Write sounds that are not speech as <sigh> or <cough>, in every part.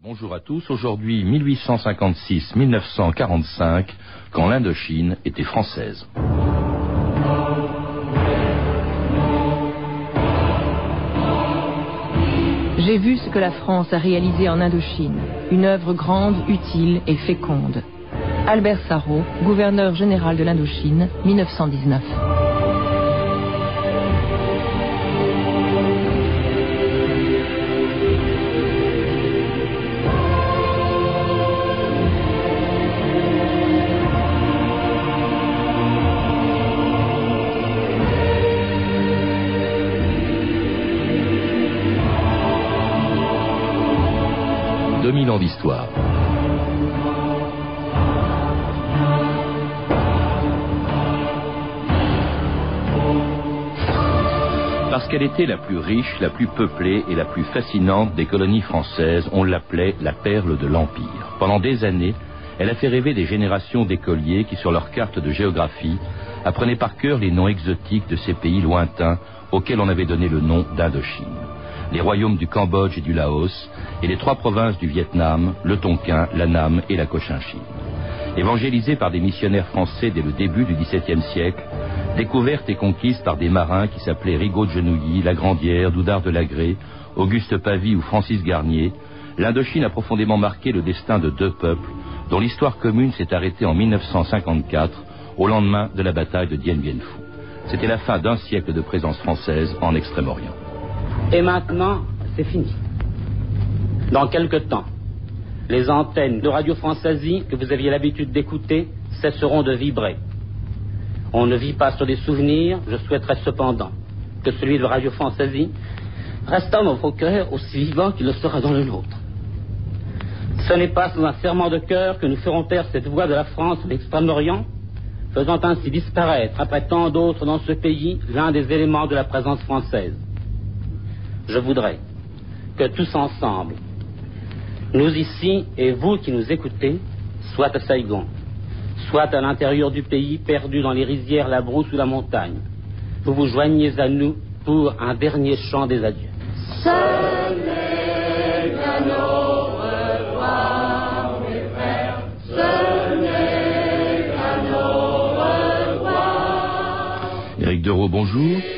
Bonjour à tous. Aujourd'hui, 1856-1945, quand l'Indochine était française. J'ai vu ce que la France a réalisé en Indochine. Une œuvre grande, utile et féconde. Albert Sarrault, gouverneur général de l'Indochine, 1919. Parce qu'elle était la plus riche, la plus peuplée et la plus fascinante des colonies françaises, on l'appelait la perle de l'Empire. Pendant des années, elle a fait rêver des générations d'écoliers qui, sur leurs cartes de géographie, apprenaient par cœur les noms exotiques de ces pays lointains auxquels on avait donné le nom d'Indochine. Les royaumes du Cambodge et du Laos, et les trois provinces du Vietnam, le Tonkin, l'Annam et la Cochinchine. Évangélisée par des missionnaires français dès le début du XVIIe siècle, découverte et conquise par des marins qui s'appelaient Rigaud de Genouilly, Lagrandière, Doudard de Lagré, Auguste Pavie ou Francis Garnier, l'Indochine a profondément marqué le destin de deux peuples dont l'histoire commune s'est arrêtée en 1954 au lendemain de la bataille de Dien Bien Phu. C'était la fin d'un siècle de présence française en Extrême-Orient. Et maintenant, c'est fini. Dans quelque temps, les antennes de Radio Françaisie que vous aviez l'habitude d'écouter cesseront de vibrer. On ne vit pas sur des souvenirs, je souhaiterais cependant que celui de Radio Françaisie reste dans vos cœurs aussi vivant qu'il le sera dans le nôtre. Ce n'est pas sans un serment de cœur que nous ferons taire cette voix de la France de l'Extrême-Orient, faisant ainsi disparaître, après tant d'autres dans ce pays, l'un des éléments de la présence française. Je voudrais que tous ensemble, nous ici et vous qui nous écoutez, soit à Saigon, soit à l'intérieur du pays, perdu dans les rizières, la brousse ou la montagne, vous vous joignez à nous pour un dernier chant des adieux. Éric Dereau, bonjour.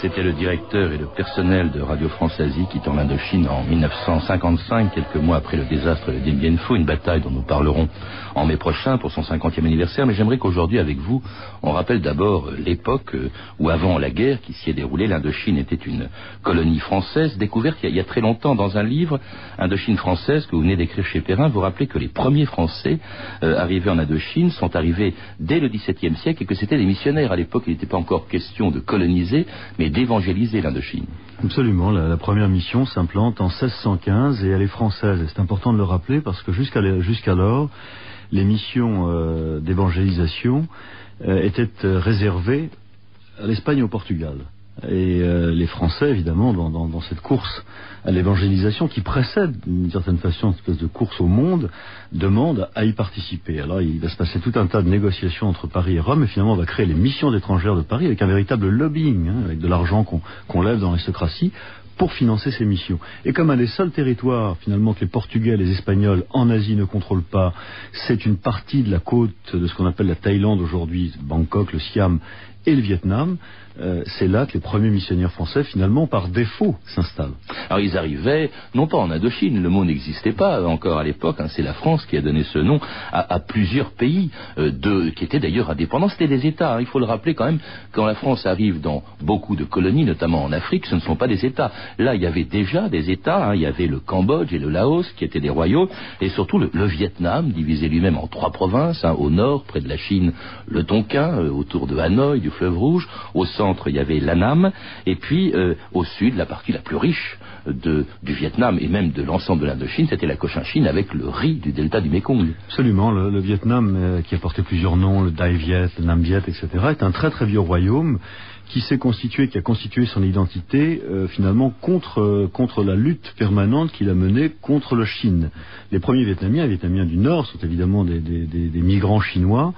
C'était le directeur et le personnel de Radio France Asie quittant l'Indochine en 1955, quelques mois après le désastre de Dien Bien Phu, une bataille dont nous parlerons en mai prochain pour son 50e anniversaire. Mais j'aimerais qu'aujourd'hui, avec vous, on rappelle d'abord l'époque euh, où, avant la guerre qui s'y est déroulée, l'Indochine était une colonie française, découverte il y, a, il y a très longtemps dans un livre, Indochine française, que vous venez d'écrire chez Perrin. Vous rappelez que les premiers Français euh, arrivés en Indochine sont arrivés dès le XVIIe siècle et que c'était des missionnaires. À l'époque, il n'était pas encore question de coloniser, mais d'évangéliser l'Indochine. Absolument. La, première mission s'implante en 1615 et elle est française. C'est important de le rappeler parce que jusqu'alors, les missions euh, d'évangélisation euh, étaient euh, réservées à l'Espagne et au Portugal. Et euh, les Français, évidemment, dans, cette course à l'évangélisation qui précède d'une certaine façon une espèce de course au monde, demandent à y participer. Alors il va se passer tout un tas de négociations entre Paris et Rome, et finalement on va créer les missions étrangères de Paris avec un véritable lobbying, hein, avec de l'argent qu'on qu'on lève dans l'aristocratie pour financer ces missions. Et comme un des seuls territoires finalement que les Portugais et les Espagnols en Asie ne contrôlent pas, c'est une partie de la côte de ce qu'on appelle la Thaïlande aujourd'hui, Bangkok, le Siam et le Vietnam, euh, c'est là que les premiers missionnaires français finalement par défaut s'installent. Alors ils arrivaient, non pas en Indochine, le mot n'existait pas encore à l'époque, hein, c'est la France qui a donné ce nom à, plusieurs pays euh, qui étaient d'ailleurs indépendants, c'était des États. hein. il faut le rappeler quand même, quand la France arrive dans beaucoup de colonies, notamment en Afrique, ce ne sont pas des États. Là, il y avait déjà des États, hein. il y avait le Cambodge et le Laos qui étaient des royaumes, et surtout le, le Vietnam, divisé lui-même en trois provinces, au nord, près de la Chine, le Tonkin, euh, autour de Hanoï, du fleuve Rouge, au centre, il y avait l'Annam, et puis euh, au sud, la partie la plus riche de, du Vietnam et même de l'ensemble de l'Indochine, c'était la Cochinchine avec le riz du delta du Mekong. Absolument, le, Vietnam, euh, qui a porté plusieurs noms, le Dai Viet, le Nam Viet, etc., est un très très vieux royaume qui s'est constitué, qui a constitué son identité euh, finalement contre euh, la lutte permanente qu'il a menée contre la Chine. Les premiers Vietnamiens, les Vietnamiens du Nord, sont évidemment des, migrants chinois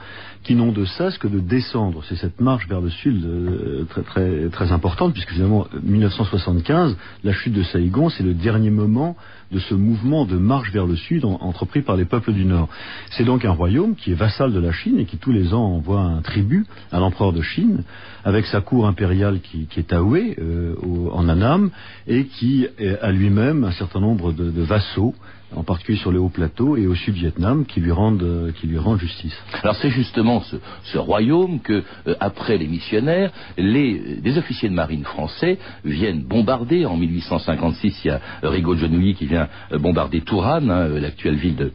qui n'ont de cesse que de descendre. C'est cette marche vers le sud euh, très très très importante puisque finalement 1975, la chute de Saigon, c'est le dernier moment de ce mouvement de marche vers le sud entrepris par les peuples du Nord. C'est donc un royaume qui est vassal de la Chine et qui tous les ans envoie un tribut à l'empereur de Chine, avec sa cour impériale qui, est à euh, en Annam, et qui a lui-même un certain nombre de, vassaux en particulier sur les hauts plateaux et au sud-Vietnam, qui lui rendent euh, qui lui rendent justice. Alors c'est justement ce, royaume que, euh, après les missionnaires, les, officiers de marine français viennent bombarder. En 1856, il y a Rigaud de Genouilly qui vient bombarder Touran, hein, l'actuelle ville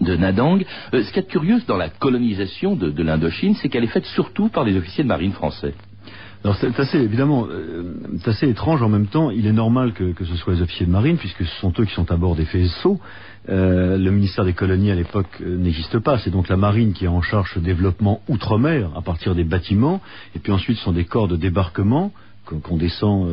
de Nadang. Euh, ce qui est curieux dans la colonisation de, l'Indochine, c'est qu'elle est faite surtout par les officiers de marine français. Alors c'est assez évidemment, euh, assez étrange en même temps. Il est normal que, ce soit les officiers de marine, puisque ce sont eux qui sont à bord des faisceaux. Euh, le ministère des colonies à l'époque n'existe pas. C'est donc la marine qui est en charge ce développement outre-mer à partir des bâtiments, et puis ensuite ce sont des corps de débarquement qu'on descend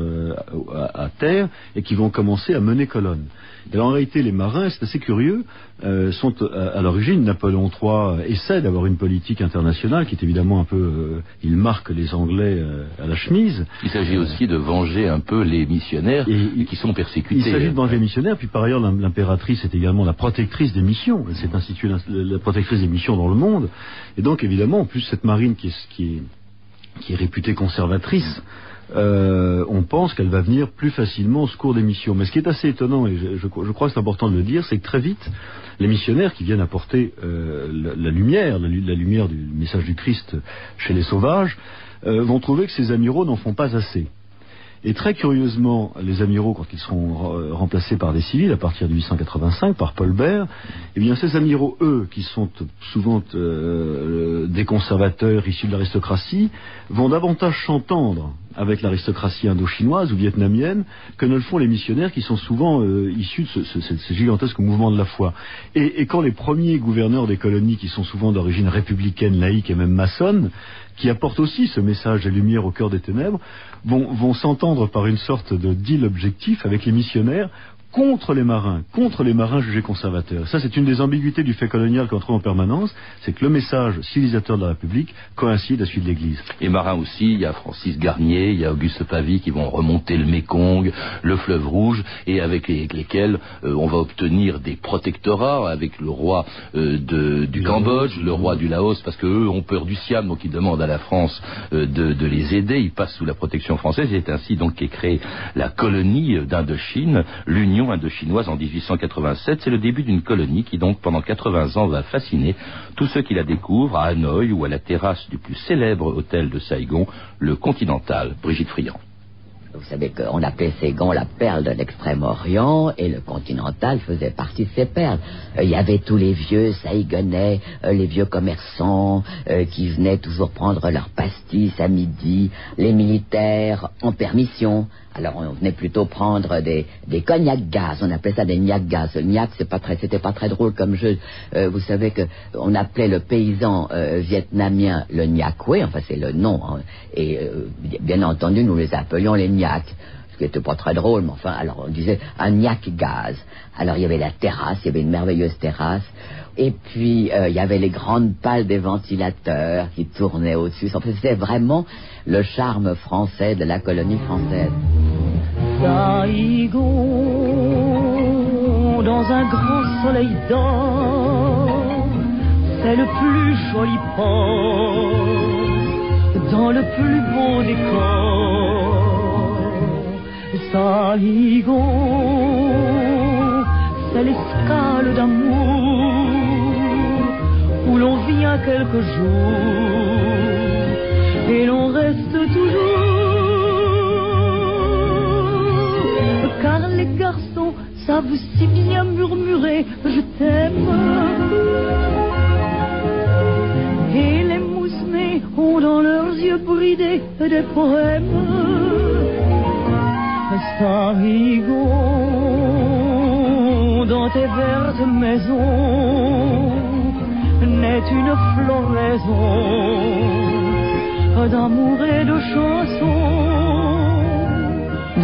à, terre et qui vont commencer à mener colonne. Et en réalité, les marins, c'est assez curieux, euh, sont euh, à, l'origine. Napoléon III essaie d'avoir une politique internationale qui est évidemment un peu. Euh, il marque les Anglais à la chemise. Il s'agit aussi de venger un peu les missionnaires qui sont persécutés. Il s'agit de venger les missionnaires, puis par ailleurs, l'impératrice est également la protectrice des missions. Elle s'est instituée la, protectrice des missions dans le monde. Et donc, évidemment, en plus, cette marine qui est, qui est, qui est réputée conservatrice. Euh, on pense qu'elle va venir plus facilement au secours des missions. Mais ce qui est assez étonnant, et je, crois que c'est important de le dire, c'est que très vite, les missionnaires qui viennent apporter euh, la, lumière, la, lumière du message du Christ chez les sauvages, euh, vont trouver que ces amiraux n'en font pas assez. Et très curieusement, les amiraux, quand ils seront remplacés par des civils à partir de 1885 par Paul Bert, eh bien ces amiraux, eux, qui sont souvent des conservateurs issus de l'aristocratie, vont davantage s'entendre avec l'aristocratie indo-chinoise ou vietnamienne que ne le font les missionnaires qui sont souvent euh, issus de ce, gigantesque mouvement de la foi. Et, quand les premiers gouverneurs des colonies, qui sont souvent d'origine républicaine, laïque et même maçonne, qui apportent aussi ce message de lumière au cœur des ténèbres, vont, vont s'entendre par une sorte de deal objectif avec les missionnaires contre les marins, contre les marins jugés conservateurs. Ça, c'est une des ambiguïtés du fait colonial qu'on trouve en permanence, c'est que le message civilisateur de la République coïncide à celui de l'Église. Et marins aussi, il y a Francis Garnier, il y a Auguste Pavie qui vont remonter le Mékong, le fleuve Rouge, et avec lesquels euh, on va obtenir des protectorats avec le roi euh, du Cambodge, le roi du Laos, parce qu'eux ont peur du Siam, donc ils demandent à la France euh, de, de, les aider. Ils passent sous la protection française. C'est ainsi donc qu'est créée la colonie d'Indochine, l'Union Indo-Chinoise en 1887. C'est le début d'une colonie qui donc pendant 80 ans va fasciner tous ceux qui la découvrent à Hanoï ou à la terrasse du plus célèbre hôtel de Saigon, le Continental. Brigitte Friand. Vous savez qu'on appelait Ségon la perle de l'extrême-orient et le continental faisait partie de ces perles. Euh, il y avait tous les vieux saïgonais, euh, les vieux commerçants euh, qui venaient toujours prendre leur pastis à midi, les militaires en permission. Alors on venait plutôt prendre des, cognac gaz, on appelait ça des gnac gaz. Le gnac, c'est pas c'était pas très drôle comme jeu. vous savez que on appelait le paysan vietnamien le gnac-oué, enfin c'est le nom. Hein. et bien entendu, nous les appelions les ce qui n'était pas très drôle, mais enfin, alors on disait un gnac gaz. Alors il y avait la terrasse, il y avait une merveilleuse terrasse, et puis euh, il y avait les grandes pales des ventilateurs qui tournaient au-dessus. C'était vraiment le charme français de la colonie française. dans un grand soleil d'or, c'est le plus joli port, dans le plus beau décor Saigon, c'est l'escale d'amour où l'on vient quelques jours et l'on reste toujours. Car les garçons savent si bien murmurer je t'aime. Et les moussemets ont dans leurs yeux bridés des poèmes. Dans tes vertes maisons, naît une floraison d'amour et de chansons.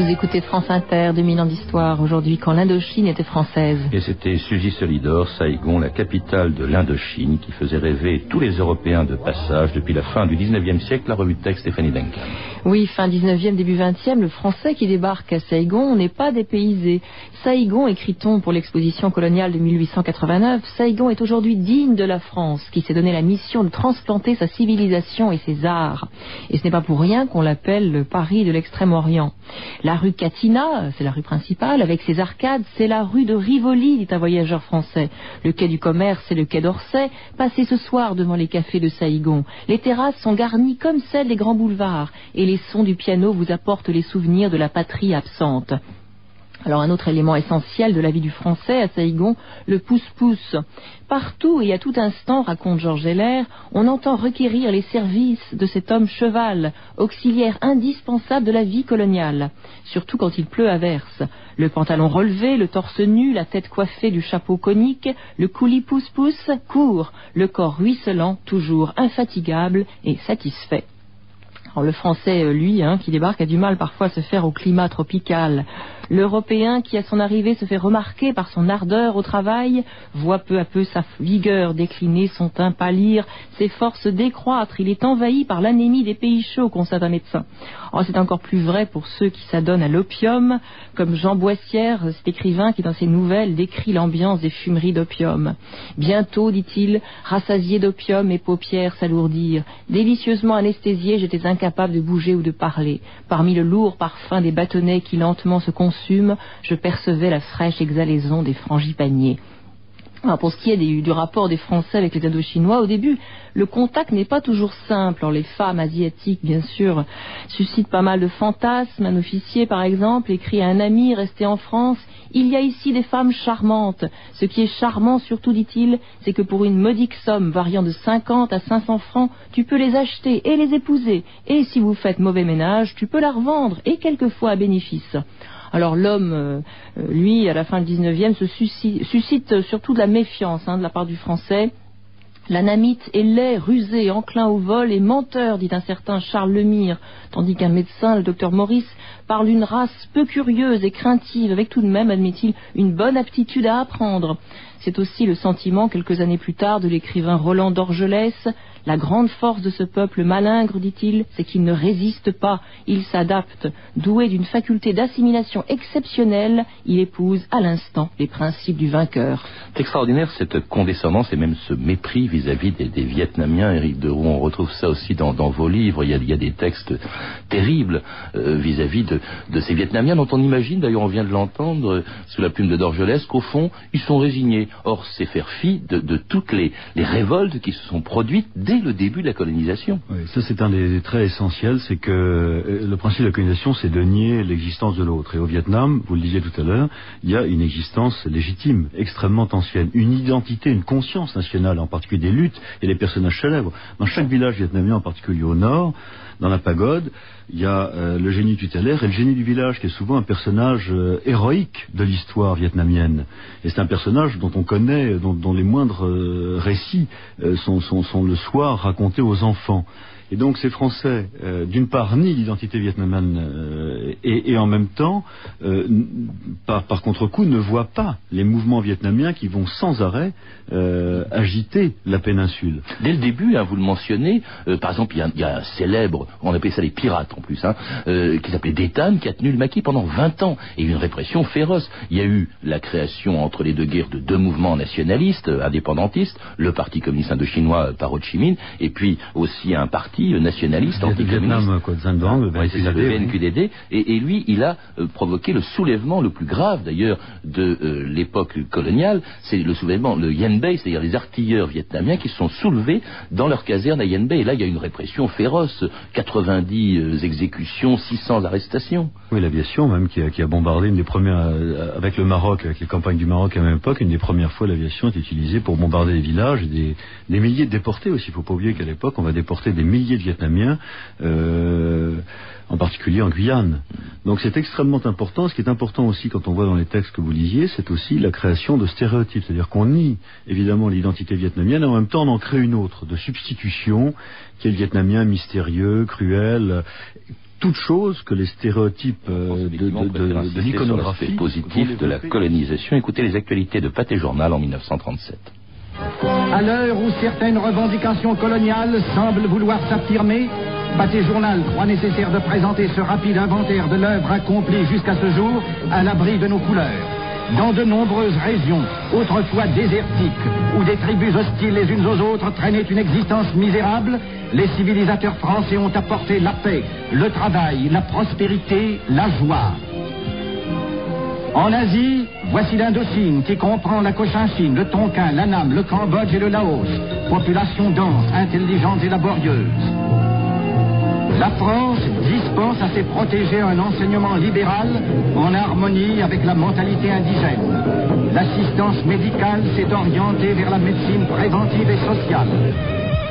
Vous écoutez France Inter, 2000 ans d'histoire, aujourd'hui quand l'Indochine était française. Et c'était Suzy Solidor, Saigon, la capitale de l'Indochine, qui faisait rêver tous les Européens de passage depuis la fin du 19e siècle, la revue de texte Stéphanie Duncan. Oui, fin 19e, début 20e, le français qui débarque à Saigon n'est pas dépaysé. Saigon, écrit-on pour l'exposition coloniale de 1889, Saigon est aujourd'hui digne de la France, qui s'est donné la mission de transplanter sa civilisation et ses arts. Et ce n'est pas pour rien qu'on l'appelle le Paris de l'Extrême-Orient. La rue Catina, c'est la rue principale, avec ses arcades, c'est la rue de Rivoli, dit un voyageur français. Le quai du commerce, c'est le quai d'Orsay. Passez ce soir devant les cafés de Saïgon. Les terrasses sont garnies comme celles des grands boulevards, et les sons du piano vous apportent les souvenirs de la patrie absente. Alors un autre élément essentiel de la vie du français à Saïgon, le pouce-pouce. Partout et à tout instant, raconte Georges Heller, on entend requérir les services de cet homme cheval, auxiliaire indispensable de la vie coloniale, surtout quand il pleut à verse. Le pantalon relevé, le torse nu, la tête coiffée du chapeau conique, le coulis pouce-pouce court, le corps ruisselant, toujours infatigable et satisfait. Alors, le français, lui, hein, qui débarque, a du mal parfois à se faire au climat tropical. L'Européen, qui à son arrivée se fait remarquer par son ardeur au travail, voit peu à peu sa vigueur décliner, son teint pâlir, ses forces décroître. Il est envahi par l'anémie des pays chauds, constate un médecin. Oh, c'est encore plus vrai pour ceux qui s'adonnent à l'opium, comme Jean Boissière, cet écrivain qui dans ses nouvelles décrit l'ambiance des fumeries d'opium. Bientôt, dit-il, rassasié d'opium, mes paupières s'alourdirent. Délicieusement anesthésié, j'étais incapable de bouger ou de parler. Parmi le lourd parfum des bâtonnets qui lentement se je percevais la fraîche exhalaison des frangipaniers. Pour ce qui est du rapport des Français avec les Indochinois, au début, le contact n'est pas toujours simple. Les femmes asiatiques, bien sûr, suscitent pas mal de fantasmes. Un officier, par exemple, écrit à un ami resté en France Il y a ici des femmes charmantes. Ce qui est charmant, surtout, dit-il, c'est que pour une modique somme variant de 50 à 500 francs, tu peux les acheter et les épouser. Et si vous faites mauvais ménage, tu peux la revendre et quelquefois à bénéfice. Alors l'homme, euh, lui, à la fin du 19e, se suscite, suscite surtout de la méfiance hein, de la part du français. L'anamite est laid, rusé, enclin au vol et menteur, dit un certain Charles Lemire, tandis qu'un médecin, le docteur Maurice, parle d'une race peu curieuse et craintive, avec tout de même, admet-il, une bonne aptitude à apprendre. C'est aussi le sentiment, quelques années plus tard, de l'écrivain Roland d'Orgelès. La grande force de ce peuple malingre, dit-il, c'est qu'il ne résiste pas, il s'adapte. Doué d'une faculté d'assimilation exceptionnelle, il épouse à l'instant les principes du vainqueur. C'est extraordinaire cette condescendance et même ce mépris vis-à-vis des, Vietnamiens, Éric de Roux. On retrouve ça aussi dans, vos livres. Il y, a, des textes terribles euh, vis-à-vis de, ces Vietnamiens dont on imagine, d'ailleurs on vient de l'entendre euh, sous la plume de Dorgelès, qu'au fond ils sont résignés. Or c'est faire fi de, de toutes les, les révoltes qui se sont produites dès le début de la colonisation. Ça c'est un des, traits essentiels, c'est que euh, le principe de la colonisation, c'est de nier l'existence de l'autre. Et au Vietnam, vous le disiez tout à l'heure, il y a une existence légitime, extrêmement ancienne, une identité, une conscience nationale, en particulier des luttes et des personnages célèbres. Dans chaque village vietnamien, en particulier au nord, dans la pagode, il y a euh, le génie tutélaire et le génie du village, qui est souvent un personnage euh, héroïque de l'histoire vietnamienne. Et c'est un personnage dont on connaît, dont, les moindres récits sont, sont, sont le soir racontés aux enfants. Et donc ces Français, euh, d'une part, nient l'identité vietnamienne euh, et, en même temps, euh, par, contre-coup, ne voient pas les mouvements vietnamiens qui vont sans arrêt agiter la péninsule. Dès le début, hein, vous le mentionnez, par exemple, il y, a, un célèbre, on appelait ça les pirates en plus, hein, qui s'appelait Détan, qui a tenu le maquis pendant 20 ans, et une répression féroce. Il y a eu la création entre les deux guerres de deux mouvements nationalistes, indépendantistes, le Parti communiste indochinois par Ho Chi Minh, et puis aussi un parti euh, nationaliste, anticommuniste. C'est ça, le oui. Et, et lui, il a euh, provoqué le soulèvement le plus grave d'ailleurs de euh, l'époque coloniale. C'est le soulèvement, le Yen Bay, c'est-à-dire les artilleurs vietnamiens qui se sont soulevés dans leur caserne à Yen Bay. Et là, il y a une répression féroce. 90 euh, exécutions, 600 arrestations. Oui, l'aviation même qui a, qui a bombardé une des premières euh, avec le Maroc, avec les campagnes du Maroc à la même époque, une des premières fois l'aviation est utilisée pour bombarder des villages et des, des milliers de déportés aussi. Il faut pas oublier qu'à l'époque on va déporter des milliers milliers de Vietnamiens. Euh, en particulier en Guyane. Donc c'est extrêmement important. Ce qui est important aussi quand on voit dans les textes que vous lisiez, c'est aussi la création de stéréotypes. C'est-à-dire qu'on nie évidemment l'identité vietnamienne et en même temps on en crée une autre, de substitution, qui est le vietnamien mystérieux, cruel, toute chose que les stéréotypes euh, de, de, de, de l'iconographie positif de la colonisation. Écoutez les actualités de Pâté Journal en 1937. À l'heure où certaines revendications coloniales semblent vouloir s'affirmer, Pâté Journal croit nécessaire de présenter ce rapide inventaire de l'œuvre accomplie jusqu'à ce jour à l'abri de nos couleurs. Dans de nombreuses régions, autrefois désertiques, où des tribus hostiles les unes aux autres traînaient une existence misérable, les civilisateurs français ont apporté la paix, le travail, la prospérité, la joie. En Asie, voici l'Indochine qui comprend la Cochinchine, le Tonkin, l'Annam, le Cambodge et le Laos. Population dense, intelligente et laborieuse. La France dispense à ses protégés un enseignement libéral en harmonie avec la mentalité indigène. L'assistance médicale s'est orientée vers la médecine préventive et sociale.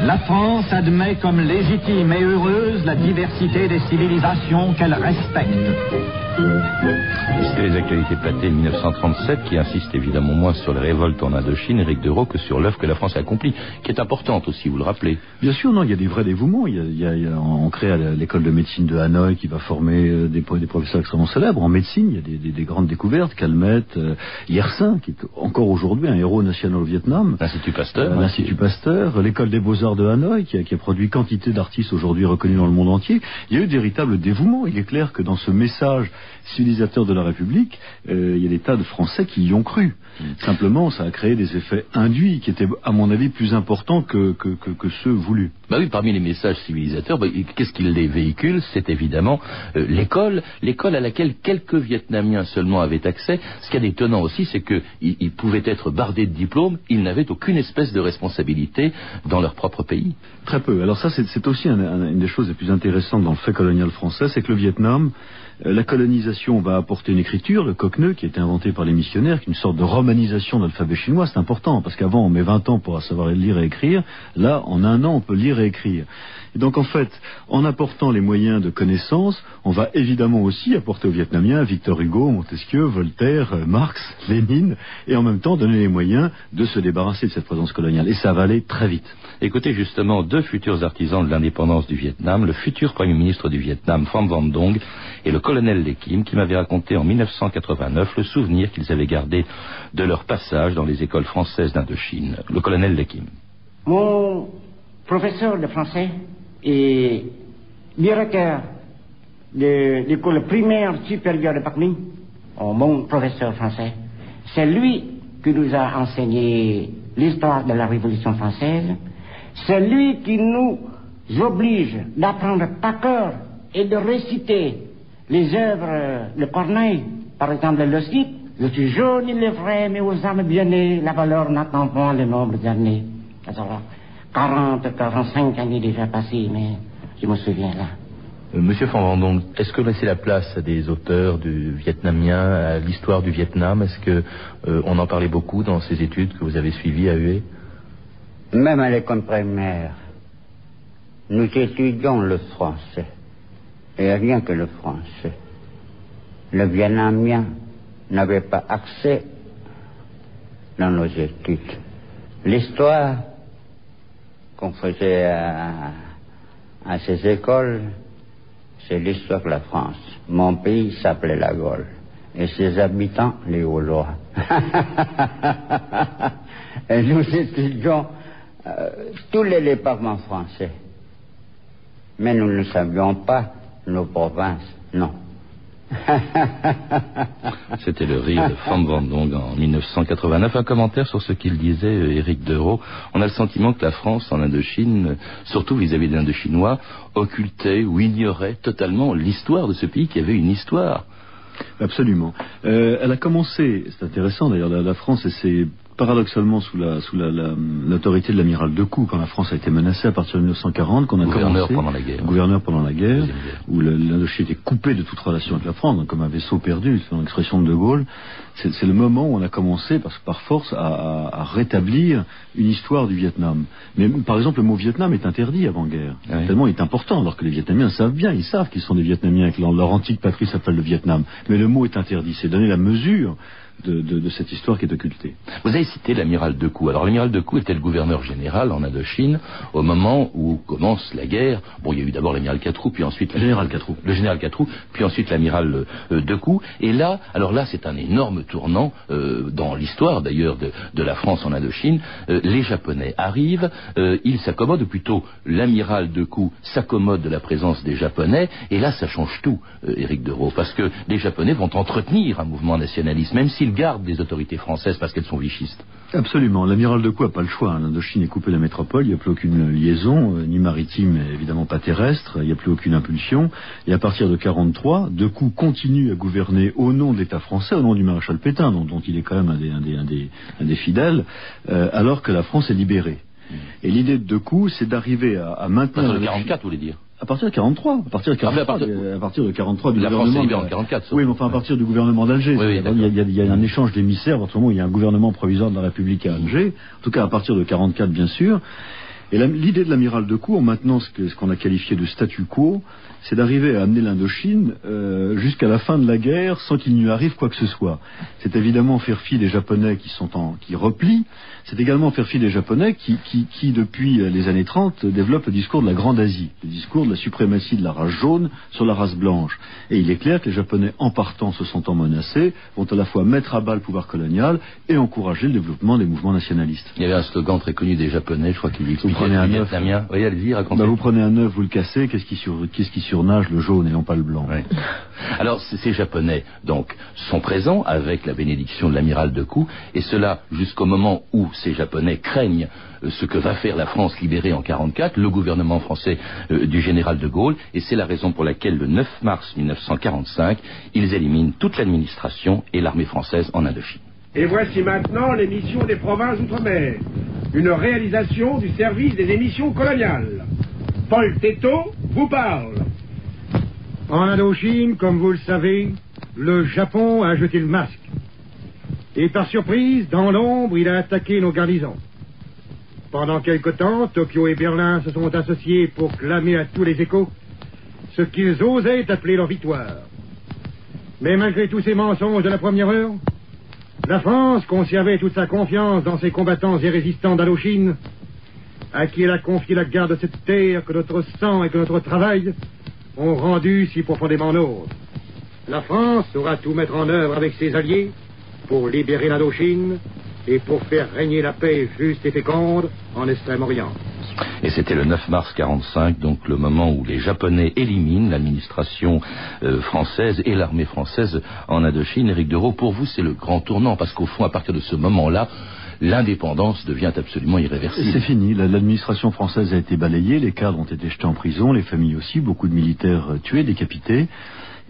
La France admet comme légitime et heureuse la diversité des civilisations qu'elle respecte. C'est les actualités pâtées de 1937 qui insistent évidemment moins sur les révoltes en Indochine, Éric Dereau, que sur l'œuvre que la France a accomplie, qui est importante aussi, vous le rappelez. Bien sûr, non, il y a des vrais dévouements. Il y a, il y a, il y a on crée l'école de médecine de Hanoï qui va former euh, des, des, professeurs extrêmement célèbres. En médecine, il y a des, des, des grandes découvertes. Calmette, euh, Yersin, qui est encore aujourd'hui un héros national au Vietnam. L'Institut Pasteur. Euh, L'Institut Pasteur, l'école des beaux-arts de Hanoï, qui a, qui a produit quantité d'artistes aujourd'hui reconnus dans le monde entier. Il y a eu de véritables dévouements. Il est clair que dans ce message civilisateur de la République, euh, il y a des tas de Français qui y ont cru. Mm. Simplement, ça a créé des effets induits qui étaient, à mon avis, plus importants que, que, que, que ceux voulus. Bah oui, parmi les messages civilisateurs, bah, qu'est-ce qui les véhicule C'est évidemment euh, l'école, l'école à laquelle quelques Vietnamiens seulement avaient accès. Ce qui est étonnant aussi, c'est qu'ils ils pouvaient être bardés de diplômes, ils n'avaient aucune espèce de responsabilité dans leur propre pays. Très peu. Alors ça, c'est aussi un, un, une des choses les plus intéressantes dans le fait colonial français, c'est que le Vietnam la colonisation va apporter une écriture, le coqueneu, qui a été inventé par les missionnaires, qui est une sorte de romanisation de l'alphabet chinois. C'est important, parce qu'avant, on met 20 ans pour savoir lire et écrire. Là, en un an, on peut lire et écrire. Et donc, en fait, en apportant les moyens de connaissance, on va évidemment aussi apporter aux Vietnamiens Victor Hugo, Montesquieu, Voltaire, Marx, Lénine, et en même temps donner les moyens de se débarrasser de cette présence coloniale. Et ça va aller très vite. Écoutez justement deux futurs artisans de l'indépendance du Vietnam, le futur Premier ministre du Vietnam, Pham Van Dong, et le colonel Lekim, qui m'avait raconté en 1989 le souvenir qu'ils avaient gardé de leur passage dans les écoles françaises d'Indochine. Le colonel Lekim. Mon professeur de français et directeur de l'école primaire supérieure de Pac mon professeur français, c'est lui qui nous a enseigné l'histoire de la Révolution française, c'est lui qui nous oblige d'apprendre par cœur et de réciter les œuvres de Corneille, par exemple le site, je suis jaune, il est vrai, mais aux âmes bien nées, la valeur n'attend pas le nombre d'années. Alors, 40, 45 années déjà passées, mais je me souviens là. Euh, Monsieur Van est-ce que laisser la place à des auteurs du vietnamien, à l'histoire du Vietnam, est-ce que euh, on en parlait beaucoup dans ces études que vous avez suivies à UE Même à l'école primaire, nous étudions le français et rien que le français. Le vietnamien n'avait pas accès dans nos études. L'histoire qu'on faisait à, ces écoles, c'est l'histoire de la France. Mon pays s'appelait la Gaule et ses habitants les Gaulois. <laughs> et nous étudions euh, tous les départements français. Mais nous ne savions pas nos provinces, non. <laughs> C'était le rire de Van Vendong en 1989. Un commentaire sur ce qu'il disait, euh, Éric Dereau. On a le sentiment que la France, en Indochine, surtout vis-à-vis des Indochinois, occultait ou ignorait totalement l'histoire de ce pays qui avait une histoire. Absolument. Euh, elle a commencé, c'est intéressant d'ailleurs, la, la, France et ses paradoxalement sous la sous l'autorité de l'amiral Decoux, quand la France a été menacée à partir de 1940, qu'on a gouverneur commencé, pendant la guerre, gouverneur pendant la guerre, guerre. où l'Indochine était coupé de toute relation avec la France, donc comme un vaisseau perdu, selon l'expression de De Gaulle. C'est le moment où on a commencé, parce par force, à, à- à rétablir une histoire du Vietnam. Mais par exemple, le mot Vietnam est interdit avant-guerre. Oui. Tellement il est important, alors que les Vietnamiens savent bien, ils savent qu'ils sont des Vietnamiens, et que leur, leur antique patrie s'appelle le Vietnam. Mais le mot est interdit. C'est donner la mesure de, de- de cette histoire qui est occultée. Vous avez cité l'amiral Decoux. Alors l'amiral Decoux était le gouverneur général en Indochine au moment où commence la guerre. Bon, il y a eu d'abord l'amiral Catrou, puis ensuite Le général Catrou. le général Catrou, puis ensuite l'amiral euh. Et là, alors là, c'est un énorme tournant euh, dans l'histoire d'ailleurs de, de la France en Indochine. Euh, les Japonais arrivent, euh, ils s'accommodent, ou plutôt l'amiral Decoux s'accommode de la présence des Japonais. Et là, ça change tout, Éric Dereau, parce que les Japonais vont entretenir un mouvement nationaliste, même s'ils gardent des autorités françaises parce qu'elles sont vichistes. Absolument. L'amiral de quoi n'a pas le choix. hein. L'Indochine est coupée de la métropole. Il n'y a plus aucune liaison, euh, ni maritime, et évidemment pas terrestre. Il n'y a plus aucune impulsion. Et à partir de 43, De Coup continue à gouverner au nom de l'État français, au nom du maréchal Pétain, dont, dont il est quand même un des, un des, un des, un des fidèles, euh, alors que la France est libérée. Et l'idée de De Coup, c'est d'arriver à, à maintenir... partir de l'Indochine- 44, vous voulez dire À partir de 43. À partir de Ah, mais à 43, partir- euh, à partir de 43 du La France gouvernement... libérée en de- 44, sauf- Oui, mais enfin à partir du gouvernement d'Alger. Oui, oui, il, y a, il y a- un échange d'émissaires partir du moment il y a un gouvernement provisoire de la République à Alger. En tout cas, à partir de 44, bien sûr. Et l'idée de l'amiral de Cour, en maintenant ce qu'on a qualifié de statu quo, c'est d'arriver à amener l'Indochine euh, jusqu'à la fin de la guerre sans qu'il lui arrive quoi que ce soit. C'est évidemment faire fi des Japonais qui sont en qui replient. C'est également faire fi des Japonais qui, qui, qui, depuis les années 30, développent le discours de la Grande Asie, le discours de la suprématie de la race jaune sur la race blanche. Et il est clair que les Japonais, en partant, se sentant menacés, vont à la fois mettre à bas le pouvoir colonial et encourager le développement des mouvements nationalistes. Il y avait un slogan très connu des Japonais, je crois qu'il expliquait prenez un les œuf. Vietnamiens. Oui, allez-y, racontez. Bah, vous prenez un œuf, vous le cassez, qu'est-ce qui, sur, qu'est-ce qui surnage le jaune et non pas le blanc. Alors, ces Japonais, donc, sont présents avec la bénédiction de l'amiral de Coup, et cela jusqu'au moment où ces Japonais craignent euh, ce que va faire la France libérée en 44, le gouvernement français euh, du général de Gaulle, et c'est la raison pour laquelle le 9 mars 1945, ils éliminent toute l'administration et l'armée française en Indochine. Et voici maintenant l'émission des provinces outre-mer, une réalisation du service des émissions coloniales. Paul Teto vous parle. En Indochine, comme vous le savez, le Japon a jeté le masque. Et par surprise, dans l'ombre, il a attaqué nos garnisons. Pendant quelque temps, Tokyo et Berlin se sont associés pour clamer à tous les échos ce qu'ils osaient appeler leur victoire. Mais malgré tous ces mensonges de la première heure, la France conservait toute sa confiance dans ses combattants et résistants d'Indochine, à qui elle a confié la garde de cette terre que notre sang et que notre travail ont rendu si profondément nôtre. La France saura tout mettre en œuvre avec ses alliés pour libérer l'Indochine et pour faire régner la paix juste et féconde en Extrême-Orient. Et c'était le 9 mars 45, donc le moment où les Japonais éliminent l'administration euh, française et l'armée française en Indochine. Éric Dereau, pour vous, c'est le grand tournant, parce qu'au fond, à partir de ce moment-là, l'indépendance devient absolument irréversible. C'est fini. La- L'administration française a été balayée, les cadres ont été jetés en prison, les familles aussi, beaucoup de militaires euh, tués, décapités.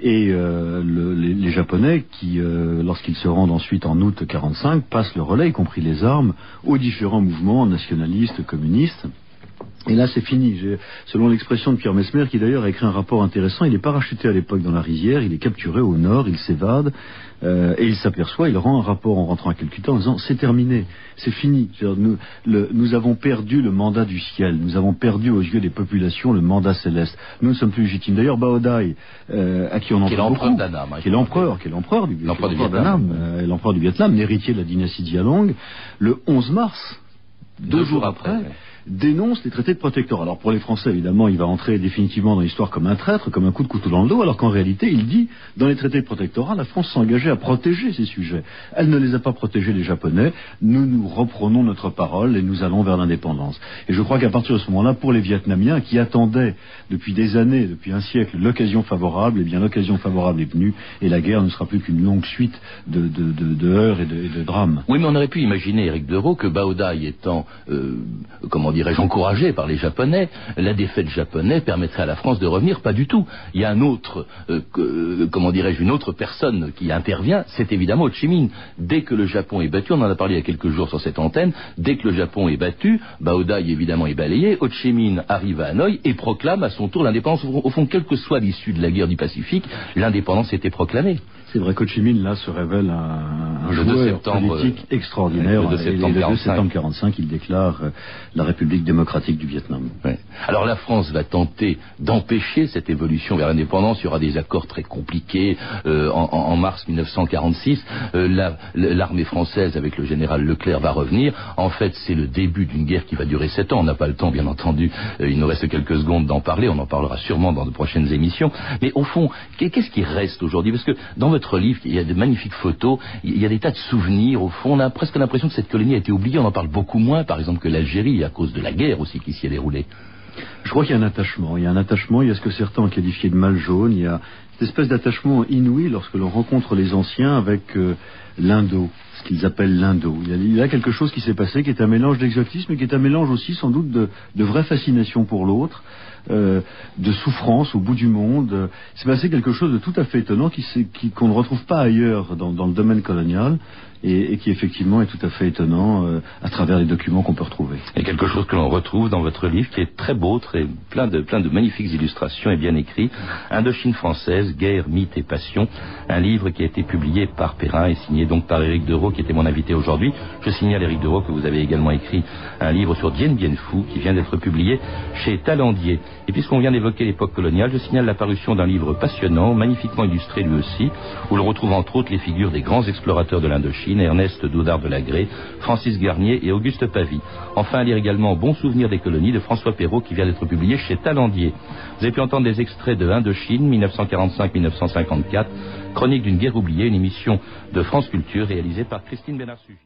Et euh, le- les, Japonais, qui, lorsqu'ils se rendent ensuite en août 45, passent le relais, y compris les armes, aux différents mouvements nationalistes, communistes. Et là, c'est fini. Selon l'expression de Pierre Mesmer, qui d'ailleurs a écrit un rapport intéressant, il est parachuté à l'époque dans la rizière, il est capturé au nord, il s'évade, euh, et il s'aperçoit, il rend un rapport en rentrant à Calcutta en disant c'est terminé, c'est fini. Nous, le- nous avons perdu le mandat du ciel, nous avons perdu aux yeux des populations le mandat céleste. Nous ne sommes plus légitimes. D'ailleurs, Baodai, euh, à qui on en parle l'empereur beaucoup, hein, qui est l'empereur, qui est l'empereur du, L'empereur du Vietnam. euh, l'empereur du Vietnam, l'héritier de la dynastie Dialong, le 11 mars, deux, jours après. Dénonce les traités de protectorat. Alors pour les Français, évidemment, il va entrer définitivement dans l'histoire comme un traître, comme un coup de couteau dans le dos, alors qu'en réalité, il dit, dans les traités de protectorat, la France s'est engagée à protéger ces sujets. Elle ne les a pas protégés, les Japonais. Nous nous reprenons notre parole et nous allons vers l'indépendance. Et je crois qu'à partir de ce moment-là, pour les Vietnamiens qui attendaient depuis des années, depuis un siècle, l'occasion favorable, eh bien l'occasion favorable est venue et la guerre ne sera plus qu'une longue suite de, de, heurts et de, drames. Oui, mais on aurait pu imaginer, Éric Dereau, que Baodai étant, euh, comment dirais-je, encouragé par les Japonais. La défaite japonaise permettrait à la France de revenir, pas du tout. Il y a un autre, euh, que, comment dirais-je, une autre personne qui intervient, c'est évidemment Ho Chi Minh. Dès que le Japon est battu, on en a parlé il y a quelques jours sur cette antenne, dès que le Japon est battu, Baodai évidemment est balayé, Ho Chi Minh arrive à Hanoï et proclame à son tour l'indépendance. Au fond, quelle que soit l'issue de la guerre du Pacifique, l'indépendance était proclamée. C'est vrai qu'Ho Chi Minh, là, se révèle un, un Le 2 joueur politique extraordinaire. le 2 Et septembre le 2 45. septembre 45, il déclare euh, la République démocratique du Vietnam. Ouais. Alors la France va tenter d'empêcher cette évolution vers l'indépendance. Il y aura des accords très compliqués. Euh, en, mars 1946, euh, la- l'armée française avec le général Leclerc va revenir. En fait, c'est le début d'une guerre qui va durer sept ans. On n'a pas le temps, bien entendu. Euh, il nous reste quelques secondes d'en parler. On en parlera sûrement dans de prochaines émissions. Mais au fond, qu'est- qu'est-ce qui reste aujourd'hui? Parce que dans votre livre, il y a de magnifiques photos. Il y a des tas de souvenirs. Au fond, on a presque l'impression que cette colonie a été oubliée. On en parle beaucoup moins, par exemple, que l'Algérie, à cause de la guerre aussi qui s'y est déroulée. Je crois qu'il y a un attachement. Il y a un attachement, il y a ce que certains ont qualifié de mal jaune. Il y a cette espèce d'attachement inouï lorsque l'on rencontre les anciens avec euh, l'Indo, ce qu'ils appellent l'Indo. Il y a- quelque chose qui s'est passé qui est un mélange d'exotisme et qui est un mélange aussi sans doute de, de vraie fascination pour l'autre, euh, de souffrance au bout du monde. C'est passé quelque chose de tout à fait étonnant s'est- qui- qu'on ne retrouve pas ailleurs dans, dans le domaine colonial et, et qui effectivement est tout à fait étonnant euh, à travers les documents qu'on peut retrouver. A quelque chose que l'on retrouve dans votre livre qui est très beau, très plein de, plein de magnifiques illustrations et bien écrit. Indochine française, guerre, mythe et passion. Un livre qui a été publié par Perrin et signé donc par Éric Dereau qui était mon invité aujourd'hui. Je signale Éric Dereau que vous avez également écrit un livre sur Dien Bien Phu qui vient d'être publié chez Talandier. Et puisqu'on vient d'évoquer l'époque coloniale, je signale l'apparition d'un livre passionnant, magnifiquement illustré lui aussi, où l'on retrouve entre autres les figures des grands explorateurs de l'Indochine, Ernest Doudard de Lagré, Francis Garnier et Auguste Pavie. Enfin, lire également Bon souvenir des colonies de François Perrault qui vient d'être publié chez Talandier. Vous avez pu entendre des extraits de Indochine 1945-1954, chronique d'une guerre oubliée, une émission de France Culture réalisée par Christine Bénard-Sugy.